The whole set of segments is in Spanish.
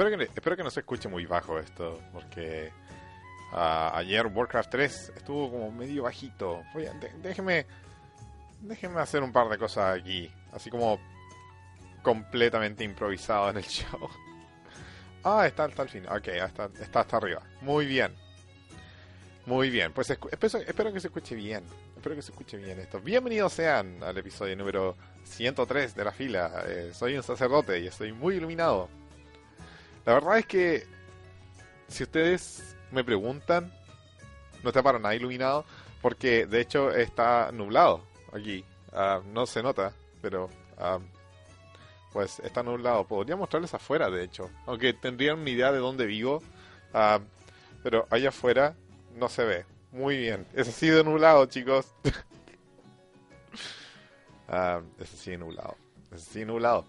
espero que, espero que no se escuche muy bajo esto, porque ah, ayer Warcraft 3 estuvo como medio bajito. déjeme, déjeme hacer un par de cosas aquí, así como completamente improvisado en el show. Ah, está hasta el fin. Ok, está, está hasta arriba. Muy bien. Muy bien. Pues espero, espero que se escuche bien. Espero que se escuche bien esto. Bienvenidos sean al episodio número 103 de la fila. Eh, soy un sacerdote y estoy muy iluminado. La verdad es que si ustedes me preguntan, no está para nada iluminado porque de hecho está nublado aquí. Ah, no se nota, pero ah, pues está nublado. Podría mostrarles afuera, de hecho. Aunque tendrían una idea de dónde vivo. Ah, pero allá afuera no se ve. Muy bien. Es así de nublado, chicos. uh, es así de nublado. Es así de nublado.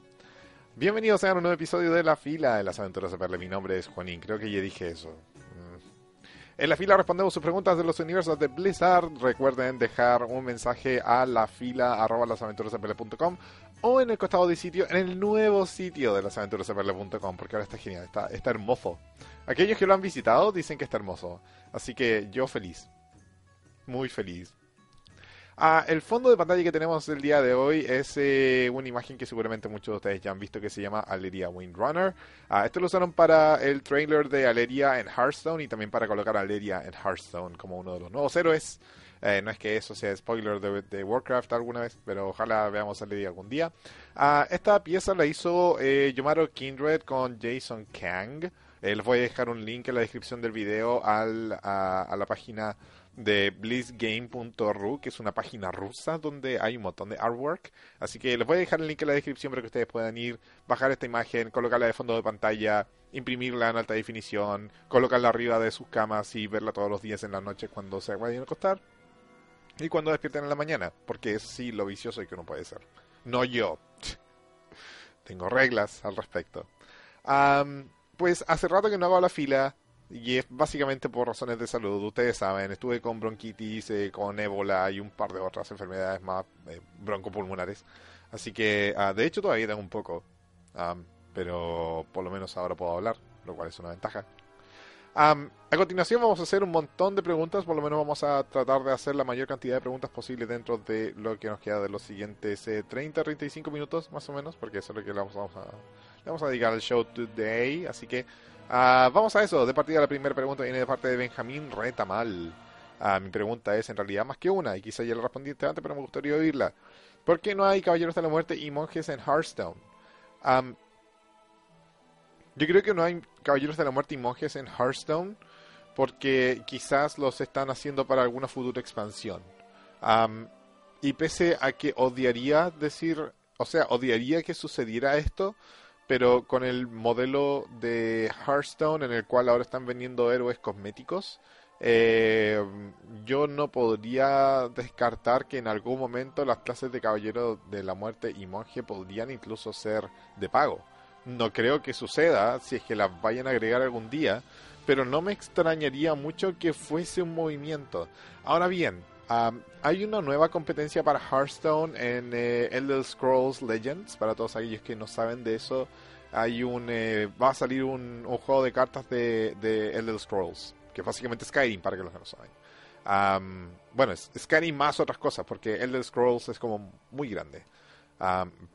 Bienvenidos a un nuevo episodio de La Fila de las Aventuras de Perle. Mi nombre es Juanín. Creo que ya dije eso. En la fila respondemos sus preguntas de los universos de Blizzard. Recuerden dejar un mensaje a la fila arroba lasaventurasapele.com o en el costado de sitio, en el nuevo sitio de lasaventurasapele.com, porque ahora está genial, está hermoso. Aquellos que lo han visitado dicen que está hermoso. Así que yo feliz. Muy feliz. Ah, el fondo de pantalla que tenemos el día de hoy es eh, una imagen que seguramente muchos de ustedes ya han visto que se llama Aleria Windrunner. Ah, esto lo usaron para el trailer de Aleria en Hearthstone y también para colocar a Aleria en Hearthstone como uno de los nuevos héroes. Eh, no es que eso sea spoiler de, Warcraft alguna vez, pero ojalá veamos a Aleria algún día. Ah, esta pieza la hizo eh, Yomaro Kindred con Jason Kang. les voy a dejar un link en la descripción del video al, a la página de blizzgame.ru, que es una página rusa donde hay un montón de artwork. Así que les voy a dejar el link en la descripción para que ustedes puedan ir, bajar esta imagen, colocarla de fondo de pantalla, imprimirla en alta definición, colocarla arriba de sus camas y verla todos los días en la noche cuando se vayan a acostar y cuando despierten en la mañana, porque es sí lo vicioso y que uno puede ser. No yo. Tengo reglas al respecto. pues hace rato que no hago la fila y es básicamente por razones de salud. Ustedes saben, estuve con bronquitis, eh, con ébola y un par de otras enfermedades más eh, broncopulmonares. Así que, ah, de hecho, todavía tengo un poco. pero por lo menos ahora puedo hablar, lo cual es una ventaja. a continuación vamos a hacer un montón de preguntas, por lo menos vamos a tratar de hacer la mayor cantidad de preguntas posible dentro de lo que nos queda de los siguientes 30-35 eh, minutos más o menos, porque eso es lo que vamos, a, le vamos a dedicar al show today, así que Ah, vamos a eso. De partida, la primera pregunta viene de parte de Benjamín Retamal. Uh, mi pregunta es en realidad más que una, y quizá ya la respondí antes, pero me gustaría oírla. ¿Por qué no hay caballeros de la muerte y monjes en Hearthstone? yo creo que no hay caballeros de la muerte y monjes en Hearthstone porque quizás los están haciendo para alguna futura expansión. y pese a que odiaría decir, o sea, odiaría que sucediera esto, pero con el modelo de Hearthstone en el cual ahora están vendiendo héroes cosméticos, eh, yo no podría descartar que en algún momento las clases de Caballero de la Muerte y Monje podrían incluso ser de pago. No creo que suceda si es que las vayan a agregar algún día, pero no me extrañaría mucho que fuese un movimiento. Ahora bien, hay una nueva competencia para Hearthstone en eh, Elder Scrolls Legends. Para todos aquellos que no saben de eso, hay un eh, va a salir un, juego de cartas de, de, Elder Scrolls, que es básicamente Skyrim, para que los que no saben. bueno, es Skyrim más otras cosas, porque Elder Scrolls es como muy grande.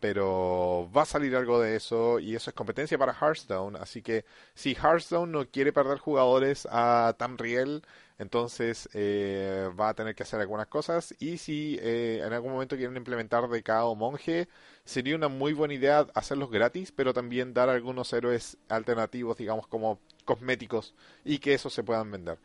Pero va a salir algo de eso y eso es competencia para Hearthstone. Así que si Hearthstone no quiere perder jugadores a Tamriel, entonces eh, va a tener que hacer algunas cosas. Y si eh, en algún momento quieren implementar DK o monje, sería una muy buena idea hacerlos gratis, pero también dar algunos héroes alternativos, digamos, como cosméticos, y que esos se puedan vender.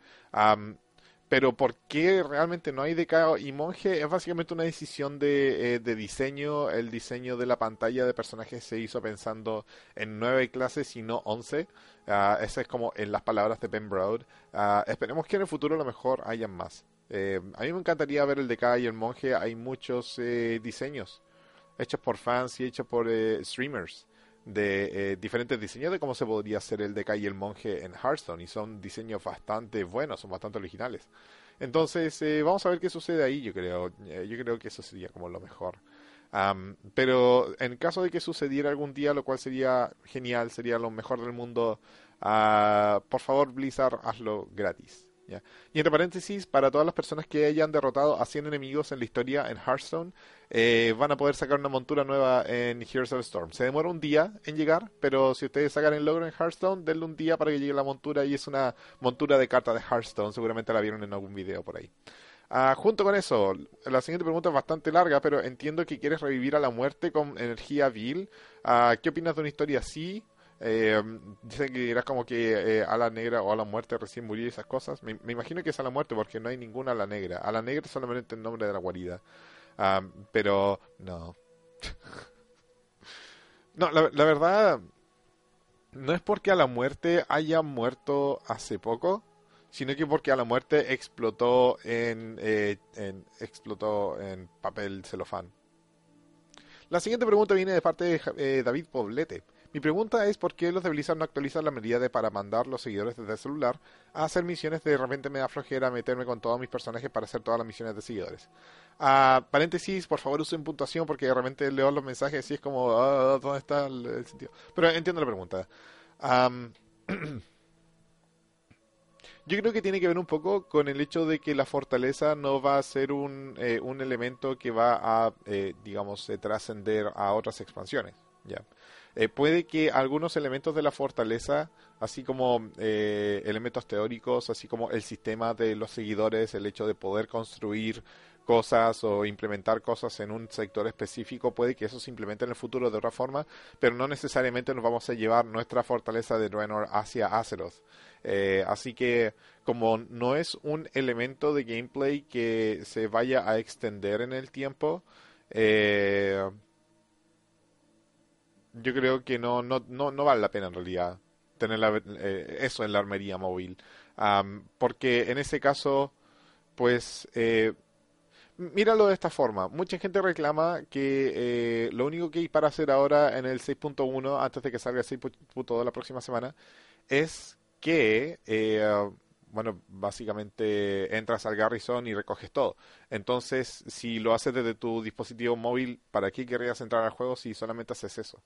Pero ¿por qué realmente no hay DK y monje? Es básicamente una decisión de, eh, de, diseño. El diseño de la pantalla de personajes se hizo pensando en nueve clases y no once. Uh, esa es como en las palabras de Ben Broad. Ah, esperemos que en el futuro a lo mejor hayan más. Eh, a mí me encantaría ver el DK y el monje. Hay muchos eh, diseños hechos por fans y hechos por eh, streamers de diferentes diseños de cómo se podría hacer el DK y el monje en Hearthstone. Y son diseños bastante buenos, son bastante originales. Entonces, vamos a ver qué sucede ahí, yo creo. yo creo que eso sería como lo mejor. Am, pero en caso de que sucediera algún día, lo cual sería genial, sería lo mejor del mundo, ah, por favor Blizzard, hazlo gratis. Y entre paréntesis, para todas las personas que hayan derrotado a 100 enemigos en la historia en Hearthstone, eh, van a poder sacar una montura nueva en Heroes of Storm. Se demora un día en llegar, pero si ustedes sacan el logro en Hearthstone, denle un día para que llegue la montura y es una montura de carta de Hearthstone. Seguramente la vieron en algún video por ahí. Ah, junto con eso, la siguiente pregunta es bastante larga, pero entiendo que quieres revivir a la muerte con energía vil. Ah, ¿Qué opinas de una historia así? Eh, dicen que dirás como que eh, a la negra o a la muerte recién murió y esas cosas. Me, me imagino que es a la muerte porque no hay ninguna a la negra. A la negra es solamente el nombre de la guarida. Pero no. no, la, la verdad, no es porque a la muerte haya muerto hace poco, sino que porque a la muerte explotó en, eh, explotó en papel celofán. La siguiente pregunta viene de parte de eh, David Poblete. Mi pregunta es por qué los de Blizzard no actualizan la medida de para mandar los seguidores desde el celular a hacer misiones de repente me da flojera meterme con todos mis personajes para hacer todas las misiones de seguidores. Ah, paréntesis, por favor usen puntuación porque de repente leo los mensajes y es como, ah, ¿dónde está el, sentido? Pero entiendo la pregunta. Am, Yo creo que tiene que ver un poco con el hecho de que la fortaleza no va a ser un, eh, un elemento que va a, eh, digamos, eh, trascender a otras expansiones. ¿ya? Eh, puede que algunos elementos de la fortaleza, así como eh, elementos teóricos, así como el sistema de los seguidores, el hecho de poder construir cosas o implementar cosas en un sector específico, puede que eso se implemente en el futuro de otra forma, pero no necesariamente nos vamos a llevar nuestra fortaleza de Draenor hacia Azeroth. Eh, así que como no es un elemento de gameplay que se vaya a extender en el tiempo, eh, yo creo que no, no, no, no vale la pena en realidad tener la- eh, eso en la armería móvil. Am, porque en ese caso, pues, eh, míralo de esta forma. Mucha gente reclama que eh, lo único que hay para hacer ahora en el 6.1, antes de que salga el 6.2 la próxima semana, es que, eh, bueno, básicamente entras al Garrison y recoges todo. Entonces, si lo haces desde tu dispositivo móvil, ¿para qué querrías entrar al juego si solamente haces eso?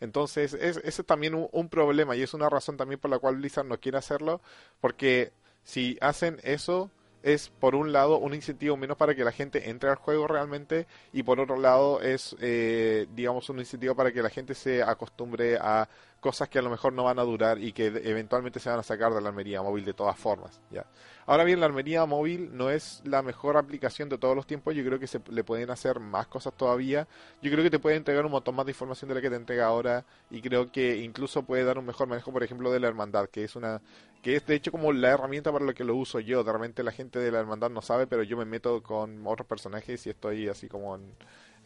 Entonces, es, ese es también un, un problema y es una razón también por la cual Blizzard no quiere hacerlo, porque si hacen eso, es por un lado un incentivo menos para que la gente entre al juego realmente y por otro lado es, eh, digamos, un incentivo para que la gente se acostumbre a cosas que a lo mejor no van a durar y que eventualmente se van a sacar de la armería móvil de todas formas, ¿ya? Ahora bien, la armería móvil no es la mejor aplicación de todos los tiempos, yo creo que se le pueden hacer más cosas todavía, yo creo que te puede entregar un montón más de información de la que te entrega ahora y creo que incluso puede dar un mejor manejo, por ejemplo, de la hermandad, que es una que es de hecho como la herramienta para la que lo uso yo. De repente la gente de la hermandad no sabe, pero yo me meto con otros personajes y estoy así como en,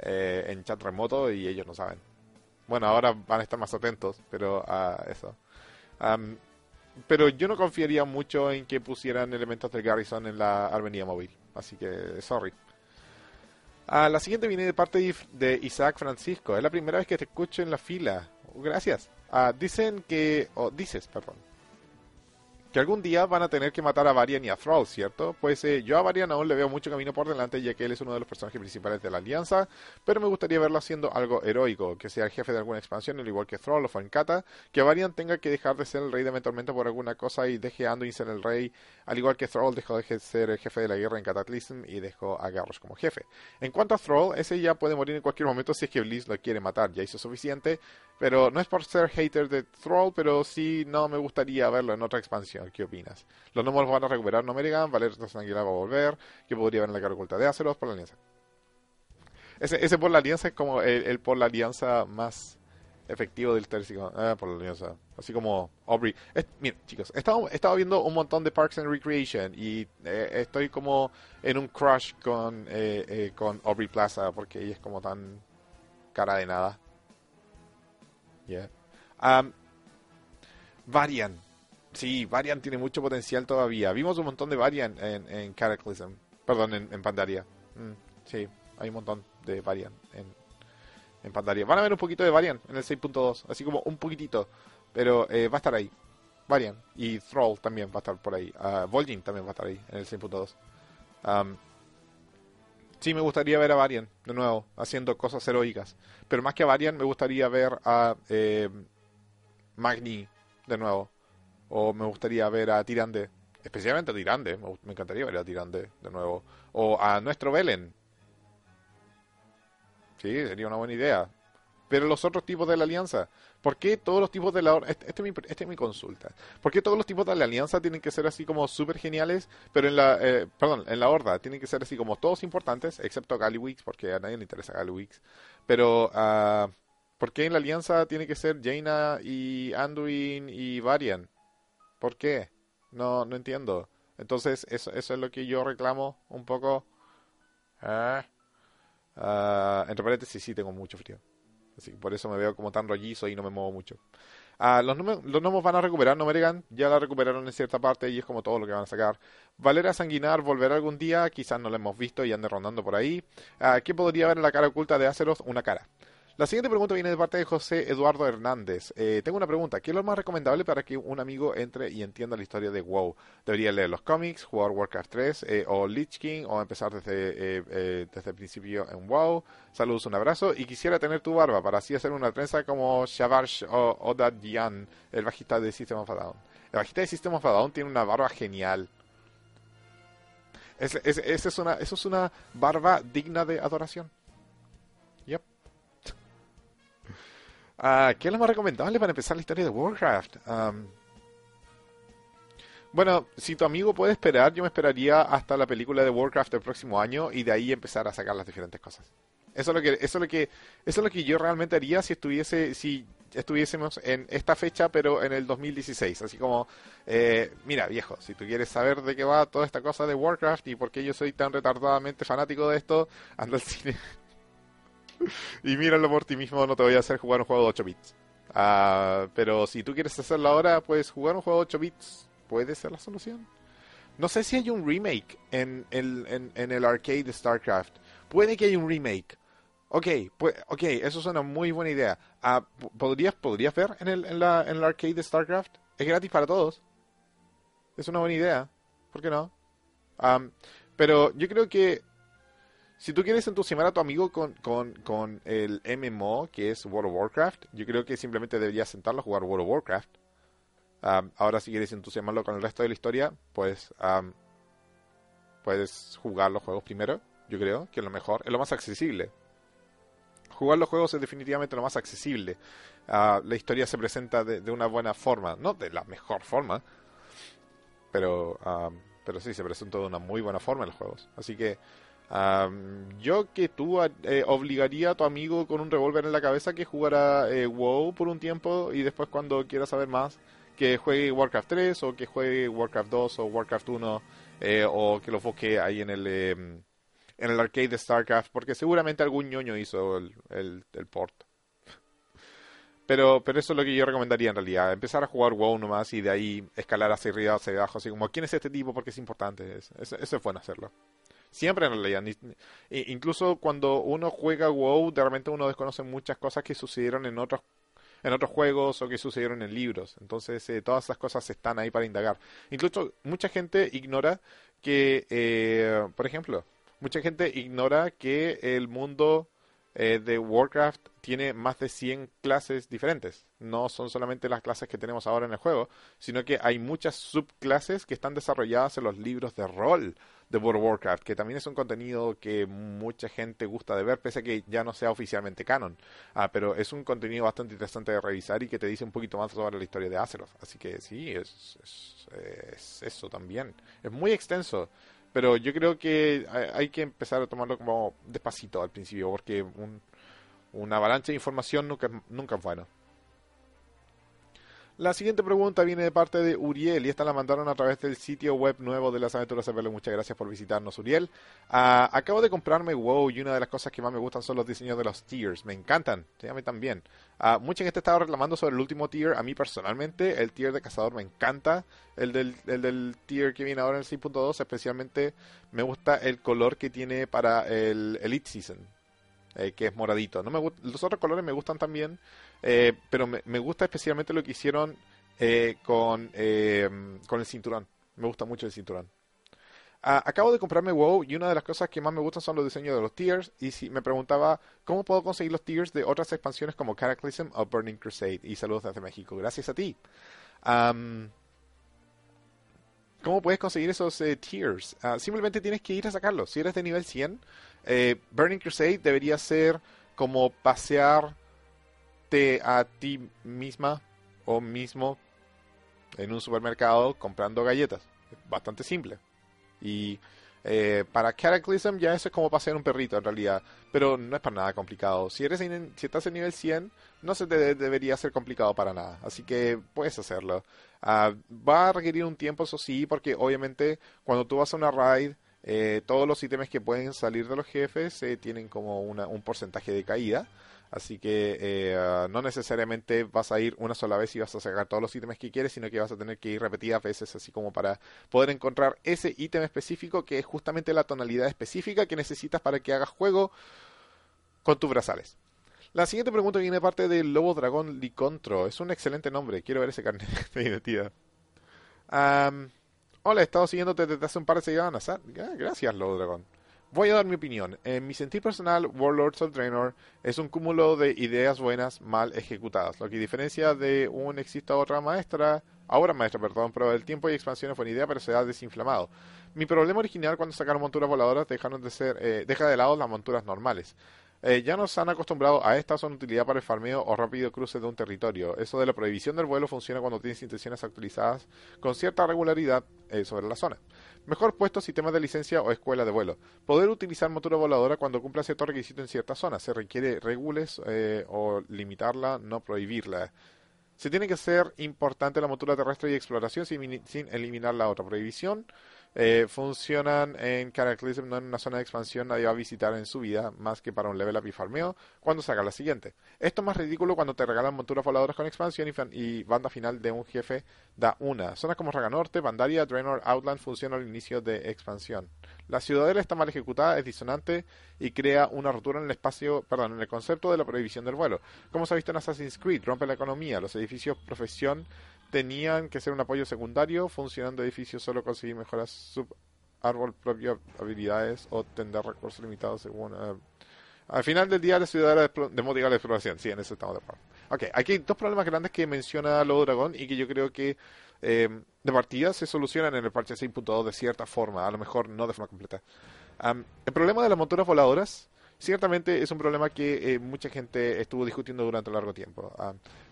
eh, en chat remoto y ellos no saben. Bueno, ahora van a estar más atentos, pero a eso. Am, pero yo no confiaría mucho en que pusieran elementos del Garrison en la armería móvil. Así que, sorry. Ah, la siguiente viene de parte de Isaac Francisco. Es la primera vez que te escucho en la fila. Gracias. Ah, dicen que... O dices, perdón. Que algún día van a tener que matar a Varian y a Thrall, ¿cierto? Pues eh, yo a Varian aún le veo mucho camino por delante, ya que él es uno de los personajes principales de la Alianza, pero me gustaría verlo haciendo algo heroico, que sea el jefe de alguna expansión, al igual que Thrall o Fankata, que Varian tenga que dejar de ser el rey de Tormenta por alguna cosa y deje a Anduin ser el rey, al igual que Thrall dejó de ser el jefe de la guerra en Cataclysm y dejó a Garrosh como jefe. En cuanto a Thrall, ese ya puede morir en cualquier momento si es que Blizz lo quiere matar, ya hizo suficiente, pero no es por ser hater de Thrall, pero sí no me gustaría verlo en otra expansión. ¿Qué opinas? Los gnomos van a recuperar Nomerigan, Valer Aguilar va a volver, que podría haber en la cara oculta de Azeroth por la alianza. Ese, ese por la alianza es como el, por la alianza más efectivo del tercio. Ah, por la alianza. Así como Aubrey. Es- miren, chicos, he estado viendo un montón de Parks and Recreation y eh, estoy como en un crush con, eh, eh, con Aubrey Plaza porque ella es como tan cara de nada. Yeah. Um, Varian. Sí, Varian tiene mucho potencial todavía. Vimos un montón de Varian en, en Cataclysm. Perdón, en, Pandaria. Mm, sí, hay un montón de Varian en, en Pandaria. Van a ver un poquito de Varian en el 6.2. Así como un poquitito. Pero eh, va a estar ahí. Varian. Y Thrall también va a estar por ahí. Uh, también va a estar ahí en el 6.2. Um, Sí, me gustaría ver a Varian de nuevo, haciendo cosas heroicas. Pero más que a Varian, me gustaría ver a eh, Magni de nuevo. O me gustaría ver a Tirande. Especialmente a Tirande. Me, me encantaría ver a Tirande de nuevo. O a nuestro Velen. Sí, sería una buena idea. Pero los otros tipos de la alianza. ¿Por qué todos los tipos de la... Este, este, es mi, este es mi consulta. ¿Por qué todos los tipos de la alianza tienen que ser así como súper geniales? Pero en la... Eh, perdón, en la horda tienen que ser así como todos importantes, excepto Gallywix, porque a nadie le interesa Gallywix. Pero... Uh, ¿Por qué en la alianza tiene que ser Jaina y Anduin y Varian? ¿Por qué? No, no entiendo. Entonces, eso, eso es lo que yo reclamo un poco. Ah, uh, entre paréntesis, sí, tengo mucho frío. Por eso me veo como tan rollizo y no me muevo mucho. Ah, los, los gnomos van a recuperar Nomeregan, ya la recuperaron en cierta parte y es como todo lo que van a sacar. Valera Sanguinar volverá algún día, quizás no la hemos visto y ande rondando por ahí. Ah, ¿Qué podría haber en la cara oculta de Azeroth? Una cara. La siguiente pregunta viene de parte de José Eduardo Hernández. Eh, tengo una pregunta. ¿Qué es lo más recomendable para que un amigo entre y entienda la historia de WoW? ¿Debería leer los cómics, jugar Warcraft 3 eh, o Lich King o empezar desde, eh, desde el principio en WoW? Saludos, un abrazo. Y quisiera tener tu barba para así hacer una trenza como Shavarsh o Odadjian, el bajista de System of a Down. El bajista de System of a Down tiene una barba genial. Es, es, una, es una barba digna de adoración. Uh, ¿Qué es lo más recomendable para empezar la historia de Warcraft? bueno, si tu amigo puede esperar, yo me esperaría hasta la película de Warcraft del próximo año y de ahí empezar a sacar las diferentes cosas. Eso es lo que, eso es lo que, eso es lo que yo realmente haría si estuviese, si estuviésemos en esta fecha, pero en el 2016. Así como, eh, mira, viejo, si tú quieres saber de qué va toda esta cosa de Warcraft y por qué yo soy tan retardadamente fanático de esto, anda al cine y míralo por ti mismo, no te voy a hacer jugar un juego de 8 bits. Uh, pero si tú quieres hacerlo ahora, pues jugar un juego de 8 bits puede ser la solución. No sé si hay un remake en el, en, el arcade de StarCraft. Puede que haya un remake. Ok, pues, ok, eso es una muy buena idea. Uh, ¿podrías, ¿Podrías ver en el, en, la, en el arcade de StarCraft? Es gratis para todos. Es una buena idea. ¿Por qué no? Um, pero yo creo que si tú quieres entusiasmar a tu amigo con, con, con, el MMO, que es World of Warcraft, yo creo que simplemente deberías sentarlo a jugar World of Warcraft. ahora, si quieres entusiasmarlo con el resto de la historia, pues puedes jugar los juegos primero, yo creo, que es lo mejor, es lo más accesible. Jugar los juegos es definitivamente lo más accesible. Ah, la historia se presenta de, una buena forma, no de la mejor forma, pero, pero sí, se presenta de una muy buena forma en los juegos. Así que yo que tú eh, obligaría a tu amigo con un revólver en la cabeza que jugara eh, WoW por un tiempo y después cuando quiera saber más que juegue Warcraft 3 o que juegue Warcraft 2 o Warcraft 1 eh, o que lo busque ahí en el em, en el arcade de StarCraft porque seguramente algún ñoño hizo el, el, port. Pero, pero eso es lo que yo recomendaría en realidad. Empezar a jugar WoW nomás y de ahí escalar hacia arriba, hacia abajo. Así como, ¿quién es este tipo? Porque es importante. Eso es bueno hacerlo. Siempre en realidad. incluso cuando uno juega WoW, de repente uno desconoce muchas cosas que sucedieron en otros en otros juegos o que sucedieron en libros. Entonces, eh, todas esas cosas están ahí para indagar. Incluso mucha gente ignora que, eh, por ejemplo, mucha gente ignora que el mundo eh, de Warcraft tiene más de 100 clases diferentes. No son solamente las clases que tenemos ahora en el juego, sino que hay muchas subclases que están desarrolladas en los libros de rol de World of Warcraft, que también es un contenido que mucha gente gusta de ver, pese a que ya no sea oficialmente canon. Ah, pero es un contenido bastante interesante de revisar y que te dice un poquito más sobre la historia de Azeroth. Así que sí, es, es, eso también. Es muy extenso. Pero yo creo que hay que empezar a tomarlo como despacito al principio, porque un, una avalancha de información nunca, nunca es bueno. La siguiente pregunta viene de parte de Uriel y esta la mandaron a través del sitio web nuevo de las aventuras de Muchas gracias por visitarnos, Uriel. Ah, acabo de comprarme WoW y una de las cosas que más me gustan son los diseños de los tiers. Me encantan, sí, a mí también. Uh, mucha gente estaba reclamando sobre el último tier. A mí personalmente, el tier de cazador me encanta. El del, el del tier que viene ahora en el 6.2, especialmente me gusta el color que tiene para el Elite Season. Eh, que es moradito. No me los otros colores me gustan también, eh, pero me, gusta especialmente lo que hicieron eh, con, con el cinturón. Me gusta mucho el cinturón. Ah, acabo de comprarme WoW y una de las cosas que más me gustan son los diseños de los tiers. Y si me preguntaba cómo puedo conseguir los tiers de otras expansiones como Cataclysm o Burning Crusade. Y saludos desde México. Gracias a ti. ¿Cómo puedes conseguir esos eh, tiers? Ah, simplemente tienes que ir a sacarlos. Si eres de nivel 100, eh, Burning Crusade debería ser como a ti misma o mismo en un supermercado comprando galletas. Bastante simple. Y eh, para Cataclysm ya eso es como pasear un perrito en realidad, pero no es para nada complicado. Si eres si estás en nivel 100, no se te debería ser complicado para nada, así que puedes hacerlo. Ah, va a requerir un tiempo, eso sí, porque obviamente cuando tú vas a una raid, eh, todos los ítems que pueden salir de los jefes eh, tienen como un porcentaje de caída. Así que eh, ah, no necesariamente vas a ir una sola vez y vas a sacar todos los ítems que quieres, sino que vas a tener que ir repetidas veces, así como para poder encontrar ese ítem específico que es justamente la tonalidad específica que necesitas para que hagas juego con tus brazales. La siguiente pregunta viene de parte del Lobo Dragón Licontro. Es un excelente nombre. Quiero ver ese carnet de identidad. hola, he estado siguiéndote desde hace un par de semanas. Ah, gracias, Lobo Dragón. Voy a dar mi opinión. En mi sentir personal, Warlords of Draenor es un cúmulo de ideas buenas mal ejecutadas, lo que diferencia de un exista otra maestra, ahora maestra, perdón, pero el tiempo y expansión fue una idea, pero se ha desinflamado. Mi problema original cuando sacaron monturas voladoras dejaron de ser, eh, deja de lado las monturas normales. Eh, ya nos han acostumbrado a esta son utilidad para el farmeo o rápido cruce de un territorio. Eso de la prohibición del vuelo funciona cuando tienes intenciones actualizadas con cierta regularidad eh, sobre la zona. Mejor puesto sistema de licencia o escuela de vuelo. Poder utilizar motora voladora cuando cumpla cierto requisito en cierta zona. Se requiere regules eh, o limitarla, no prohibirla. Se tiene que ser importante la motura terrestre y exploración sin, sin eliminar la otra prohibición. Eh, funcionan en Cataclysm, no en una zona de expansión, nadie va a visitar en su vida, más que para un level up y farmeo, cuando saca la siguiente. Esto es más ridículo cuando te regalan monturas voladoras con expansión y, banda final de un jefe da una. Zonas como Raga Norte, Bandaria, Draenor, Outland funcionan al inicio de expansión. La ciudadela está mal ejecutada, es disonante y crea una rotura en el espacio, perdón, en el concepto de la prohibición del vuelo. Como se ha visto en Assassin's Creed, rompe la economía, los edificios profesión tenían que ser un apoyo secundario, funcionando edificios solo conseguir mejoras sub árbol propio habilidades o tener recursos limitados según eh, al final del día la ciudad de, motivar la exploración. Sí en eso estamos de acuerdo. Ok aquí hay dos problemas grandes que menciona Lobo Dragón y que yo creo que eh, de partida se solucionan en el parche 6.2 de cierta forma a lo mejor no de forma completa. El problema de las monturas voladoras ciertamente es un problema que eh, mucha gente estuvo discutiendo durante largo tiempo.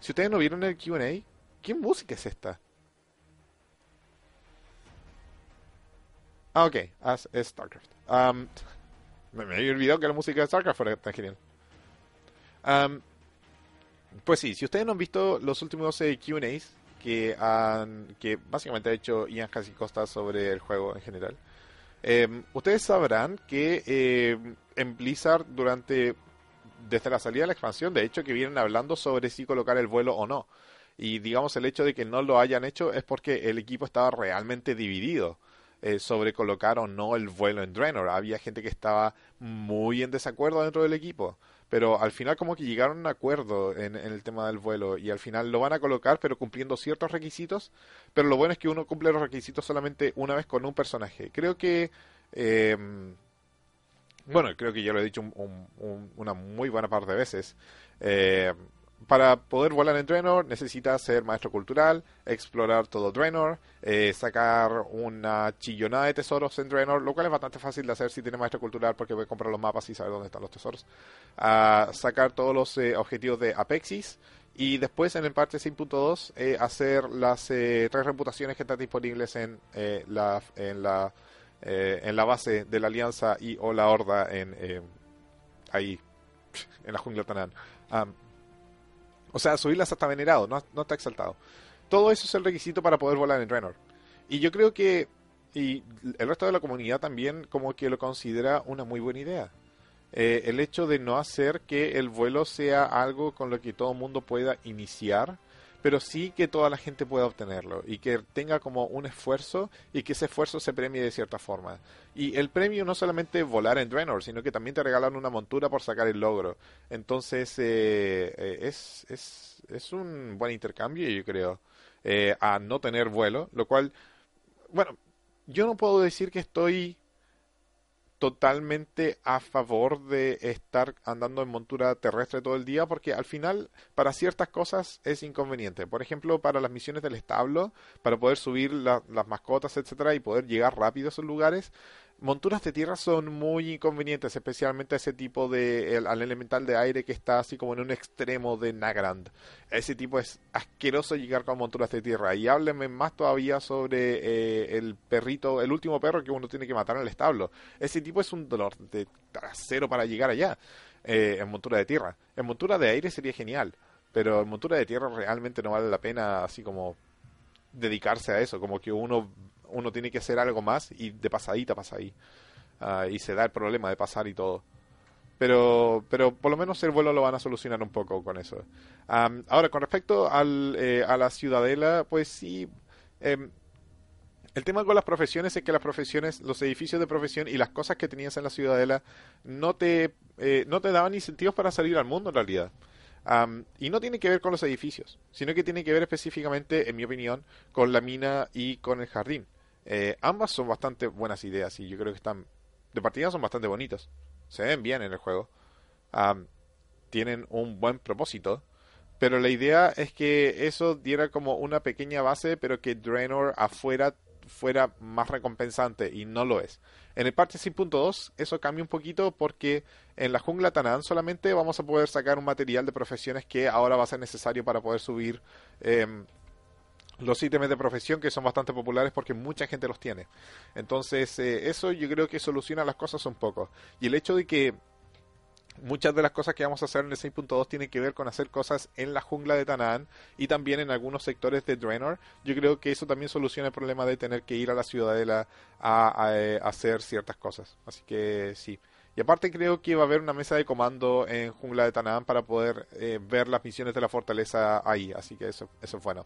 Si ustedes no vieron el Q&A ¿Qué música es esta? Ah, ok. As es StarCraft. Um, me, había olvidado que la música de StarCraft fuera tan genial. Um, pues sí, si ustedes no han visto los últimos eh, QAs que han que básicamente ha hecho Ian Costa sobre el juego en general, em, ustedes sabrán que em, en Blizzard durante desde la salida de la expansión, de hecho, que vienen hablando sobre si colocar el vuelo o no. Y digamos el hecho de que no lo hayan hecho es porque el equipo estaba realmente dividido eh, sobre colocar o no el vuelo en Draenor. Había gente que estaba muy en desacuerdo dentro del equipo. Pero al final como que llegaron a un acuerdo en, el tema del vuelo y al final lo van a colocar pero cumpliendo ciertos requisitos. Pero lo bueno es que uno cumple los requisitos solamente una vez con un personaje. Creo que... Eh, bueno, creo que ya lo he dicho una muy buena parte de veces. Eh, para poder volar en Draenor necesitas ser maestro cultural, explorar todo Draenor, eh, sacar una chillonada de tesoros en Draenor, lo cual es bastante fácil de hacer si tienes maestro cultural porque a comprar los mapas y saber dónde están los tesoros. sacar todos los eh, objetivos de Apexis y después en el parche 6.2 eh, hacer las tres reputaciones que están disponibles en la en la en la base de la alianza y o la horda en ahí en la jungla Tanan. O sea, subirlas hasta venerado, no, está exaltado. Todo eso es el requisito para poder volar en Draenor. Y yo creo que y el resto de la comunidad también como que lo considera una muy buena idea. Eh, el hecho de no hacer que el vuelo sea algo con lo que todo el mundo pueda iniciar, pero sí que toda la gente pueda obtenerlo y que tenga como un esfuerzo y que ese esfuerzo se premie de cierta forma. Y el premio no solamente volar en Draenor, sino que también te regalan una montura por sacar el logro. Entonces eh, eh, es, es, es, un buen intercambio, yo creo, eh, a no tener vuelo, lo cual, bueno, yo no puedo decir que estoy totalmente a favor de estar andando en montura terrestre todo el día porque al final para ciertas cosas es inconveniente. Por ejemplo, para las misiones del establo, para poder subir las mascotas, etcétera, y poder llegar rápido a esos lugares, monturas de tierra son muy inconvenientes, especialmente ese tipo de al elemental de aire que está así como en un extremo de Nagrand. Ese tipo es asqueroso llegar con monturas de tierra. Y hábleme más todavía sobre eh, el perrito, el último perro que uno tiene que matar en el establo. Ese tipo es un dolor de trasero para llegar allá eh, en montura de tierra. En montura de aire sería genial, pero en montura de tierra realmente no vale la pena así como dedicarse a eso, como que uno uno tiene que hacer algo más y de pasadita pasa ahí. Ah, y se da el problema de pasar y todo. Pero, pero por lo menos el vuelo lo van a solucionar un poco con eso. ahora, con respecto al, eh, a la ciudadela, pues sí. Em, el tema con las profesiones es que las profesiones, los edificios de profesión y las cosas que tenías en la ciudadela no te, eh, no te daban incentivos para salir al mundo en realidad. y no tiene que ver con los edificios, sino que tiene que ver específicamente, en mi opinión, con la mina y con el jardín. Eh, ambas son bastante buenas ideas y yo creo que están de partida son bastante bonitas. Se ven bien en el juego. tienen un buen propósito. Pero la idea es que eso diera como una pequeña base, pero que Draenor afuera fuera más recompensante y no lo es. En el parche 6.2 eso cambia un poquito porque en la jungla Tanán solamente vamos a poder sacar un material de profesiones que ahora va a ser necesario para poder subir eh, los ítems de profesión que son bastante populares porque mucha gente los tiene. Entonces, eh, eso yo creo que soluciona las cosas un poco. Y el hecho de que muchas de las cosas que vamos a hacer en el 6.2 tienen que ver con hacer cosas en la jungla de Tanaan y también en algunos sectores de Draenor. Yo creo que eso también soluciona el problema de tener que ir a la ciudadela a, eh, hacer ciertas cosas. Así que sí. Y aparte creo que va a haber una mesa de comando en Jungla de Tanaan para poder eh, ver las misiones de la fortaleza ahí. Así que eso, eso es bueno.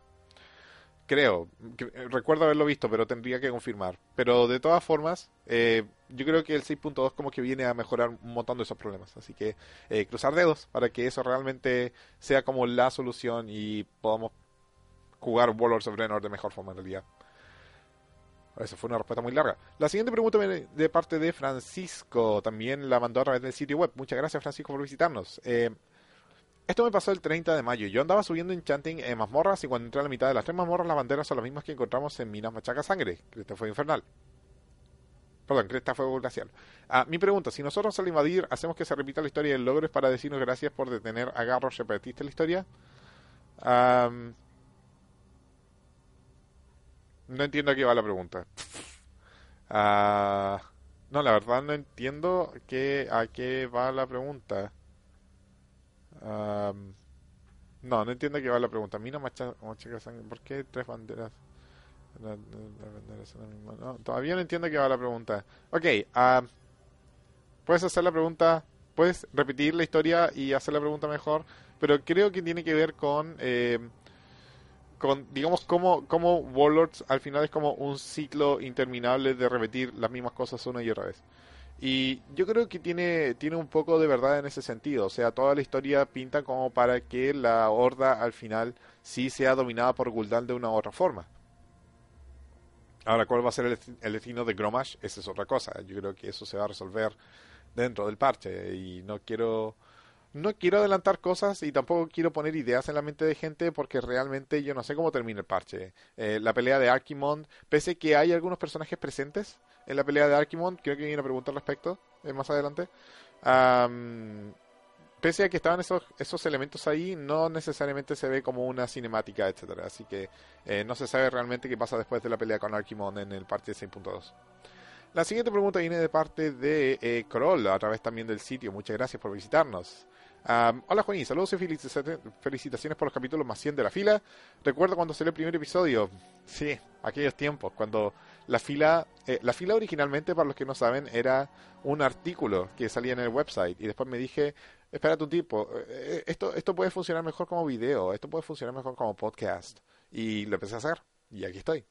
Creo, eh, recuerdo haberlo visto, pero tendría que confirmar. Pero de todas formas, eh, yo creo que el 6.2 como que viene a mejorar un montón de esos problemas. Así que eh, cruzar dedos para que eso realmente sea como la solución y podamos jugar Warlords of Draenor de mejor forma en realidad. Esa fue una respuesta muy larga. La siguiente pregunta viene de parte de Francisco. También la mandó a través del sitio web. Muchas gracias, Francisco, por visitarnos. Eh, esto me pasó el 30 de mayo. Yo andaba subiendo enchanting en mazmorras y cuando entré a la mitad de las tres mazmorras, las banderas son las mismas que encontramos en Minas Machaca Sangre. Este fue infernal. Perdón, Cresta fue glacial. Ah, mi pregunta, si nosotros al invadir hacemos que se repita la historia del logro es para decirnos gracias por detener a Garros, ¿repetiste la historia? no entiendo a qué va la pregunta. Ah, no, la verdad no entiendo qué, a qué va la pregunta no, no entiendo qué va la pregunta. Mina Machaca Sangre. ¿Por qué tres banderas? todavía no entiendo qué va la pregunta. Ok, puedes hacer la pregunta, puedes repetir la historia y hacer la pregunta mejor, pero creo que tiene que ver con, eh, con digamos, como, como Warlords al final es como un ciclo interminable de repetir las mismas cosas una y otra vez. Y yo creo que tiene, tiene un poco de verdad en ese sentido. O sea, toda la historia pinta como para que la horda al final sí sea dominada por Gul'dan de una u otra forma. Ahora, ¿cuál va a ser el, destino de Gromash? Esa es otra cosa. Yo creo que eso se va a resolver dentro del parche. Y no quiero no quiero adelantar cosas y tampoco quiero poner ideas en la mente de gente porque realmente yo no sé cómo termina el parche. Eh, la pelea de Archimond, pese que hay algunos personajes presentes en la pelea de Archimond, creo que viene a preguntar al respecto eh, más adelante. pese a que estaban esos, esos elementos ahí, no necesariamente se ve como una cinemática, etcétera. Así que eh, no se sabe realmente qué pasa después de la pelea con Archimond en el parche 6.2. La siguiente pregunta viene de parte de eh, a través también del sitio. Muchas gracias por visitarnos hola Juanín, saludos y felicitaciones por los capítulos más 100 de la fila. Recuerdo cuando salió el primer episodio, sí, aquellos tiempos, cuando la fila, eh, la fila originalmente, para los que no saben, era un artículo que salía en el website. Y después me dije, espérate un tipo, eh, esto, esto puede funcionar mejor como video, esto puede funcionar mejor como podcast y lo empecé a hacer. Y aquí estoy.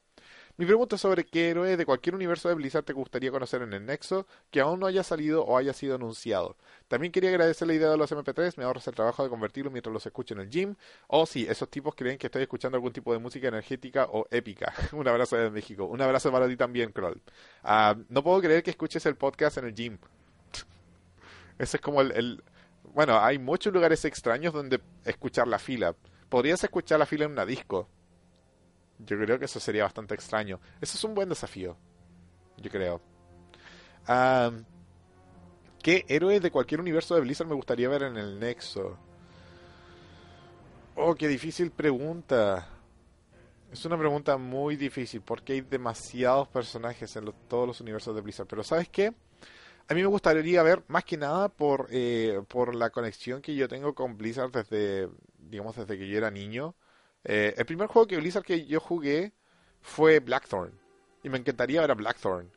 Mi pregunta es sobre qué héroe de cualquier universo de Blizzard te gustaría conocer en el Nexo que aún no haya salido o haya sido anunciado. También quería agradecer la idea de los MP3, me ahorras el trabajo de convertirlo mientras los escucho en el gym. O si esos tipos creen que estoy escuchando algún tipo de música energética o épica. Un abrazo desde México. Un abrazo para ti también, Kroll. Ah, no puedo creer que escuches el podcast en el gym. Ese es como el, Bueno, hay muchos lugares extraños donde escuchar la fila. Podrías escuchar la fila en una disco. Yo creo que eso sería bastante extraño. Eso es un buen desafío. Yo creo. ¿Qué héroe de cualquier universo de Blizzard me gustaría ver en el Nexo? Oh, qué difícil pregunta. Es una pregunta muy difícil porque hay demasiados personajes en todos los universos de Blizzard. Pero ¿sabes qué? A mí me gustaría ver más que nada por, eh, por la conexión que yo tengo con Blizzard desde, digamos, desde que yo era niño. Eh, el primer juego que Blizzard que yo jugué fue Blackthorn. Y me encantaría ver a Blackthorn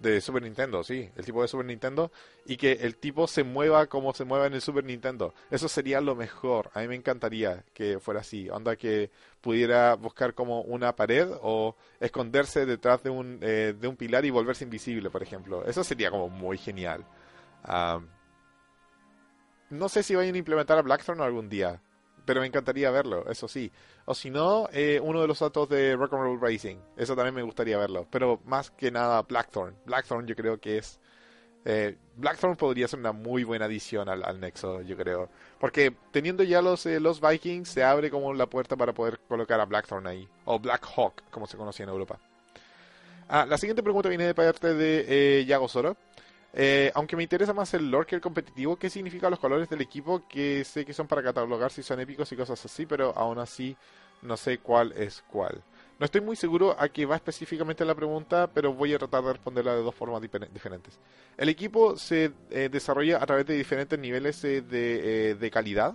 de Super Nintendo, sí, el tipo de Super Nintendo, y que el tipo se mueva como se mueva en el Super Nintendo. Eso sería lo mejor. A mí me encantaría que fuera así. Onda que pudiera buscar como una pared o esconderse detrás de un, eh, de un pilar y volverse invisible, por ejemplo. Eso sería como muy genial. no sé si vayan a implementar a Blackthorn algún día pero me encantaría verlo, eso sí. O si no, eh, uno de los datos de Rock'n'Roll Racing, eso también me gustaría verlo. Pero más que nada Blackthorn. Blackthorn yo creo que es... Eh, Blackthorn podría ser una muy buena adición al, Nexo, yo creo. Porque teniendo ya los, eh, los Vikings, se abre como la puerta para poder colocar a Blackthorn ahí. O Black Hawk, como se conocía en Europa. Ah, la siguiente pregunta viene de parte de Yago Soro. Eh, aunque me interesa más el lore que el competitivo, ¿qué significan los colores del equipo? Que sé que son para catalogar si son épicos y cosas así, pero aún así no sé cuál es cuál. No estoy muy seguro a qué va específicamente la pregunta, pero voy a tratar de responderla de dos formas diferentes. El equipo se eh, desarrolla a través de diferentes niveles eh, de, de, calidad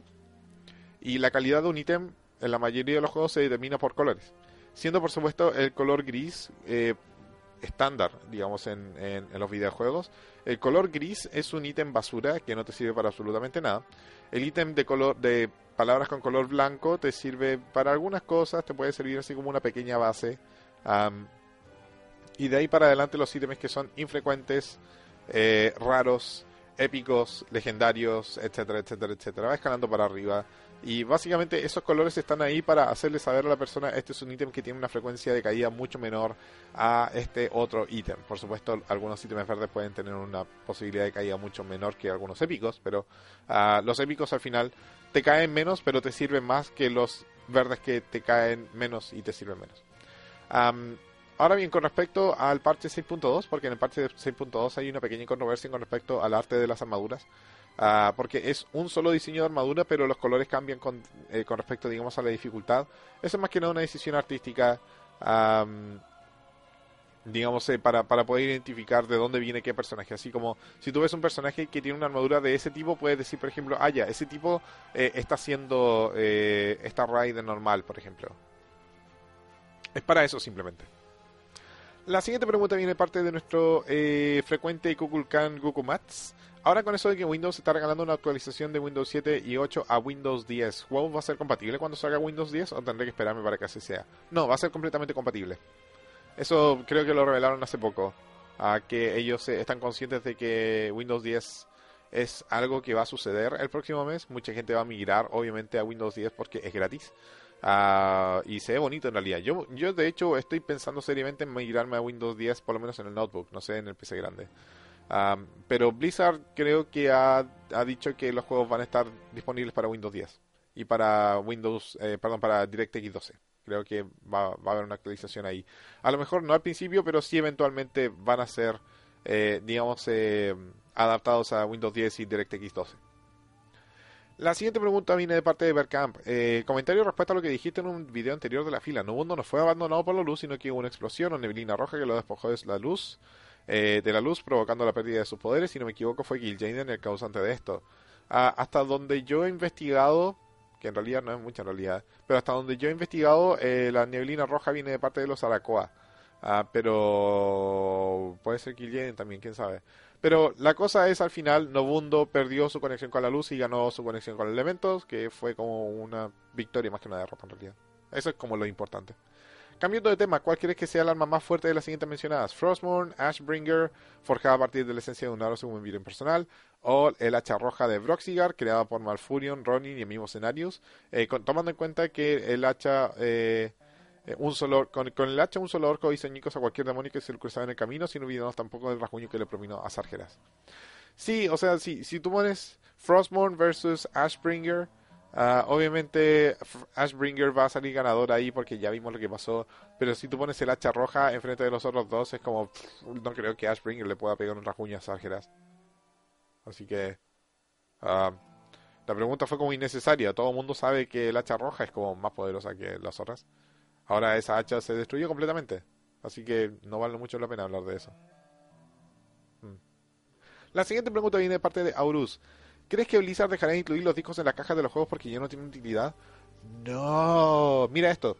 y la calidad de un ítem en la mayoría de los juegos se determina por colores. Siendo por supuesto el color gris estándar, digamos, en, en, los videojuegos. El color gris es un ítem basura que no te sirve para absolutamente nada. El ítem de color de palabras con color blanco te sirve para algunas cosas, te puede servir así como una pequeña base. y de ahí para adelante los ítems que son infrecuentes, eh, raros, épicos, legendarios, etcétera, etcétera, etcétera. Va escalando para arriba. Y básicamente esos colores están ahí para hacerle saber a la persona este es un ítem que tiene una frecuencia de caída mucho menor a este otro ítem. Por supuesto, algunos ítems verdes pueden tener una posibilidad de caída mucho menor que algunos épicos, pero uh, los épicos al final te caen menos, pero te sirven más que los verdes que te caen menos y te sirven menos. ahora bien, con respecto al parche 6.2, porque en el parche 6.2 hay una pequeña controversia con respecto al arte de las armaduras. Ah, porque es un solo diseño de armadura, pero los colores cambian con, eh, con respecto, digamos, a la dificultad. Eso es más que nada una decisión artística, digamos, eh, para, para poder identificar de dónde viene qué personaje. Así como si tú ves un personaje que tiene una armadura de ese tipo, puedes decir, por ejemplo, ah, ya, ese tipo eh, está haciendo esta raid normal, por ejemplo. Es para eso simplemente. La siguiente pregunta viene parte de nuestro frecuente Kukulkan Gukumats. Ahora con eso de que Windows está regalando una actualización de Windows 7 y 8 a Windows 10, ¿WoW va a ser compatible cuando salga Windows 10 o tendré que esperarme para que así sea? No, va a ser completamente compatible. Eso creo que lo revelaron hace poco, a que ellos están conscientes de que Windows 10 es algo que va a suceder el próximo mes. Mucha gente va a migrar, obviamente, a Windows 10 porque es gratis. Ah, y se ve bonito en realidad. Yo, yo, de hecho, estoy pensando seriamente en migrarme a Windows 10, por lo menos en el notebook, no sé, en el PC grande pero Blizzard creo que ha, dicho que los juegos van a estar disponibles para Windows 10 y para Windows, eh, perdón, para DirectX 12. Creo que va, a haber una actualización ahí. A lo mejor no al principio, pero sí eventualmente van a ser, eh, digamos, eh, adaptados a Windows 10 y DirectX 12. La siguiente pregunta viene de parte de Bergkamp. comentario respecto a lo que dijiste en un video anterior de la fila. No mundo no fue abandonado por la luz, sino que hubo una explosión o neblina roja que lo despojó de la luz eh, de la luz, provocando la pérdida de sus poderes. Si no me equivoco, fue Gil'jaeden el causante de esto. Ah, hasta donde yo he investigado, que en realidad no es mucha realidad, pero hasta donde yo he investigado, eh, la neblina roja viene de parte de los Arakoa. Ah, pero puede ser Gil'jaeden también, quién sabe. Pero la cosa es, al final, Nobundo perdió su conexión con la luz y ganó su conexión con los elementos, que fue como una victoria más que una derrota en realidad. Eso es como lo importante. Cambiando de tema, ¿cuál crees que sea el arma más fuerte de las siguientes mencionadas? Frostmourne, Ashbringer, forjada a partir de la esencia de un aro según bien personal, o el hacha roja de Broxigar, creada por Malfurion, Ronin y el mismo Scenarius, eh, tomando en cuenta que el hacha... Eh, eh, un solo, con, el hacha un solo orco hizo ñicos a cualquier demonio que se le cruzaba en el camino, sin olvidarnos tampoco del rasguño que le prominó a Sargeras. Sí, o sea, si, si tú pones Frostmourne versus Ashbringer, uh, obviamente Ashbringer va a salir ganador ahí porque ya vimos lo que pasó. Pero si tú pones el hacha roja enfrente de los otros dos, es como. no creo que Ashbringer le pueda pegar un rasguño a Sargeras. Así que. Uh, la pregunta fue como innecesaria. Todo el mundo sabe que el hacha roja es como más poderosa que las otras. Ahora esa hacha se destruyó completamente. Así que no vale mucho la pena hablar de eso. Hmm. La siguiente pregunta viene de parte de Aurus. ¿Crees que Blizzard dejará de incluir los discos en la caja de los juegos porque ya no tienen utilidad? No. Mira esto.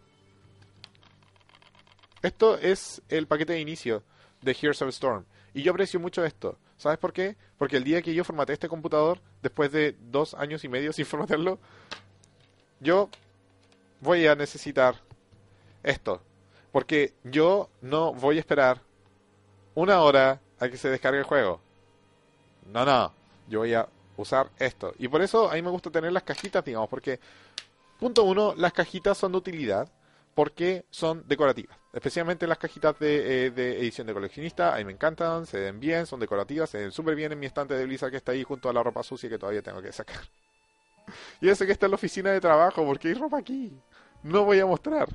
Esto es el paquete de inicio de Heroes of Storm. Y yo aprecio mucho esto. ¿Sabes por qué? Porque el día que yo formateé este computador, después de dos años y medio sin formatearlo, yo voy a necesitar esto. Porque yo no voy a esperar una hora a que se descargue el juego. No, no. Yo voy a usar esto. Y por eso a mí me gusta tener las cajitas, digamos, porque, punto uno, las cajitas son de utilidad porque son decorativas. Especialmente las cajitas de, eh, edición de coleccionista, a mí me encantan, se ven bien, son decorativas, se ven súper bien en mi estante de Blizzard que está ahí junto a la ropa sucia que todavía tengo que sacar. y eso que está en la oficina de trabajo, porque hay ropa aquí. No voy a mostrar.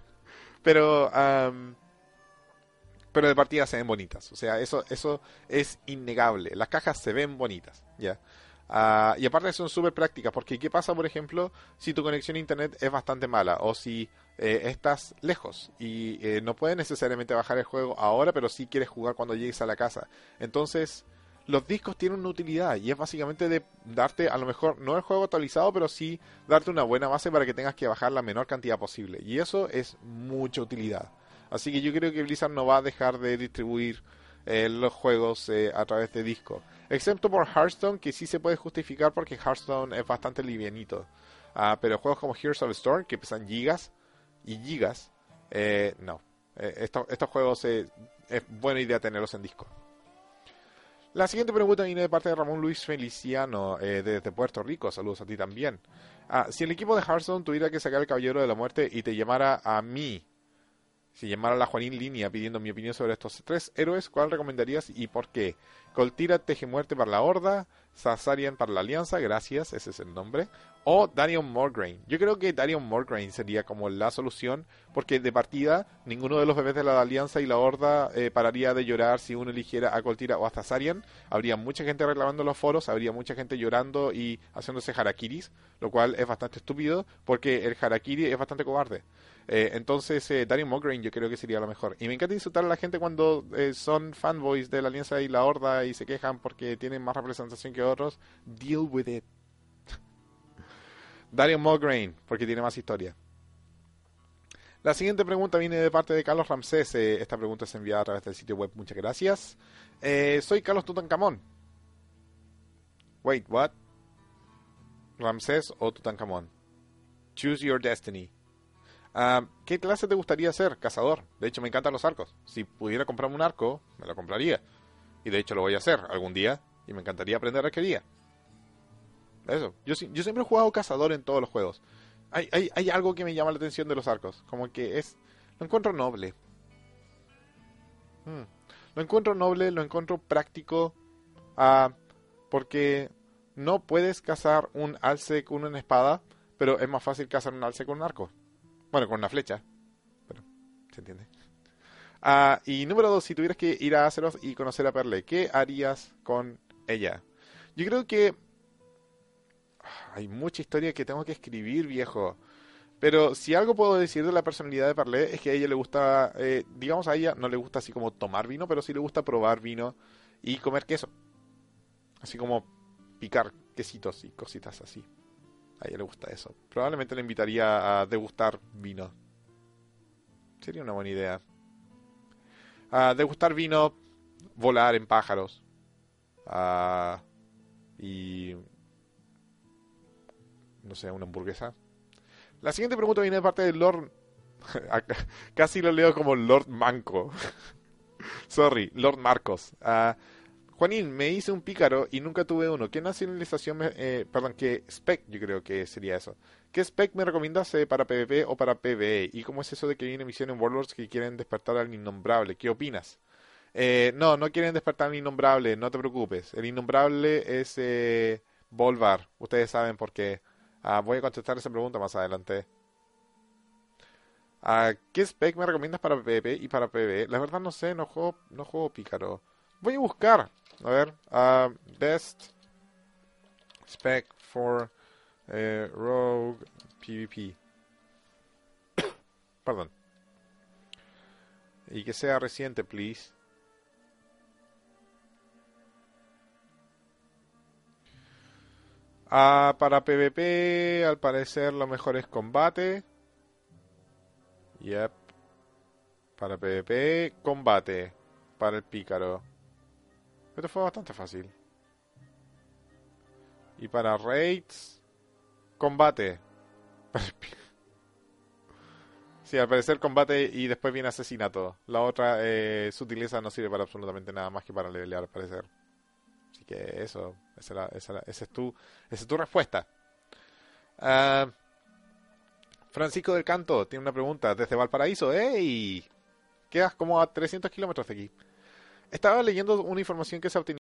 Pero, pero de partida se ven bonitas. O sea, eso, eso es innegable. Las cajas se ven bonitas, ¿ya? Ah, y aparte son súper prácticas, porque ¿qué pasa, por ejemplo, si tu conexión a internet es bastante mala o si eh, estás lejos y eh, no puedes necesariamente bajar el juego ahora, pero sí quieres jugar cuando llegues a la casa? Entonces, los discos tienen una utilidad y es básicamente de darte, a lo mejor, no el juego actualizado, pero sí darte una buena base para que tengas que bajar la menor cantidad posible. Y eso es mucha utilidad. Así que yo creo que Blizzard no va a dejar de distribuir eh, los juegos eh, a través de disco. Excepto por Hearthstone, que sí se puede justificar porque Hearthstone es bastante livianito. Ah, pero juegos como Heroes of Storm, que pesan gigas y gigas, eh, no. estos juegos es buena idea tenerlos en disco. La siguiente pregunta viene de parte de Ramón Luis Feliciano, eh, desde Puerto Rico. Saludos a ti también. Ah, si el equipo de Hearthstone tuviera que sacar el Caballero de la Muerte y te llamara a mí, si llamara a la Juanín Línea pidiendo mi opinión sobre estos tres héroes, ¿cuál recomendarías y por qué? Coltira teje muerte para la Horda, Sazarian para la Alianza, gracias, ese es el nombre, o Darion Morgraine. Yo creo que Darion Morgraine sería como la solución, porque de partida ninguno de los bebés de la Alianza y la Horda eh, pararía de llorar si uno eligiera a Coltira o a Zazarian. Habría mucha gente reclamando los foros, habría mucha gente llorando y haciéndose harakiris, lo cual es bastante estúpido, porque el harakiri es bastante cobarde. Eh, entonces, eh, Darion yo creo que sería lo mejor. Y me encanta insultar a la gente cuando eh, son fanboys de la Alianza y la Horda y se quejan porque tienen más representación que otros. Deal with it. Darion Morgraine, porque tiene más historia. La siguiente pregunta viene de parte de Carlos Ramsés. esta pregunta es enviada a través del sitio web. Muchas gracias. soy Carlos Tutankamón. Wait, what? Ramsés o Tutankamón? Choose your destiny. Ah, ¿Qué clase te gustaría ser? Cazador. De hecho, me encantan los arcos. Si pudiera comprarme un arco, me lo compraría. Y de hecho lo voy a hacer algún día. Y me encantaría aprender arquería. Eso. Yo, siempre he jugado cazador en todos los juegos. Hay, algo que me llama la atención de los arcos. Como que es... Lo encuentro noble. Hmm. Lo encuentro noble, lo encuentro práctico. Uh, porque no puedes cazar un alce con una espada, pero es más fácil cazar un alce con un arco. Bueno, con una flecha. Pero, ¿se entiende? Ah, y número dos, si tuvieras que ir a Azeroth y conocer a Perle, ¿qué harías con ella? Yo creo que ah, hay mucha historia que tengo que escribir, viejo. Pero si algo puedo decir de la personalidad de Perle es que a ella le gusta, eh, digamos a ella no le gusta así como tomar vino, pero sí le gusta probar vino y comer queso. Así como picar quesitos y cositas así. A ella le gusta eso. Probablemente le invitaría a degustar vino. Sería una buena idea. A degustar vino, volar en pájaros. y. No sé, una hamburguesa. La siguiente pregunta viene de parte de Lord Casi lo leo como Lord Manco. Sorry, Lord Marcos. Ah, Juanín, me hice un pícaro y nunca tuve uno. ¿Qué nacionalización, me, eh, perdón, qué spec yo creo que sería eso? ¿Qué spec me recomiendas eh, para PvP o para PvE? ¿Y cómo es eso de que viene misión en Warlords que quieren despertar al innombrable? ¿Qué opinas? Eh, no, no quieren despertar al innombrable, no te preocupes. El innombrable es eh, Volvar. Ustedes saben por qué. Ah, voy a contestar esa pregunta más adelante. Ah, ¿Qué spec me recomiendas para PvP y para PvE? La verdad no sé, no juego, no juego pícaro. Voy a buscar. A ver, uh, best spec for uh, Rogue PvP. Perdón. Y que sea reciente, please. Ah, para PvP, al parecer lo mejor es combate. Yep. Para PvP, combate. Para el pícaro. Esto fue bastante fácil. Y para raids, combate. Sí, al parecer combate y después viene asesinato. La otra eh, sutileza no sirve para absolutamente nada más que para levelear, al parecer. Que eso, esa, esa, esa es, tu, esa es tu respuesta. Uh, Francisco del Canto tiene una pregunta desde Valparaíso. ¡Ey! Quedas como a 300 kilómetros de aquí. Estaba leyendo una información que se ha obtenido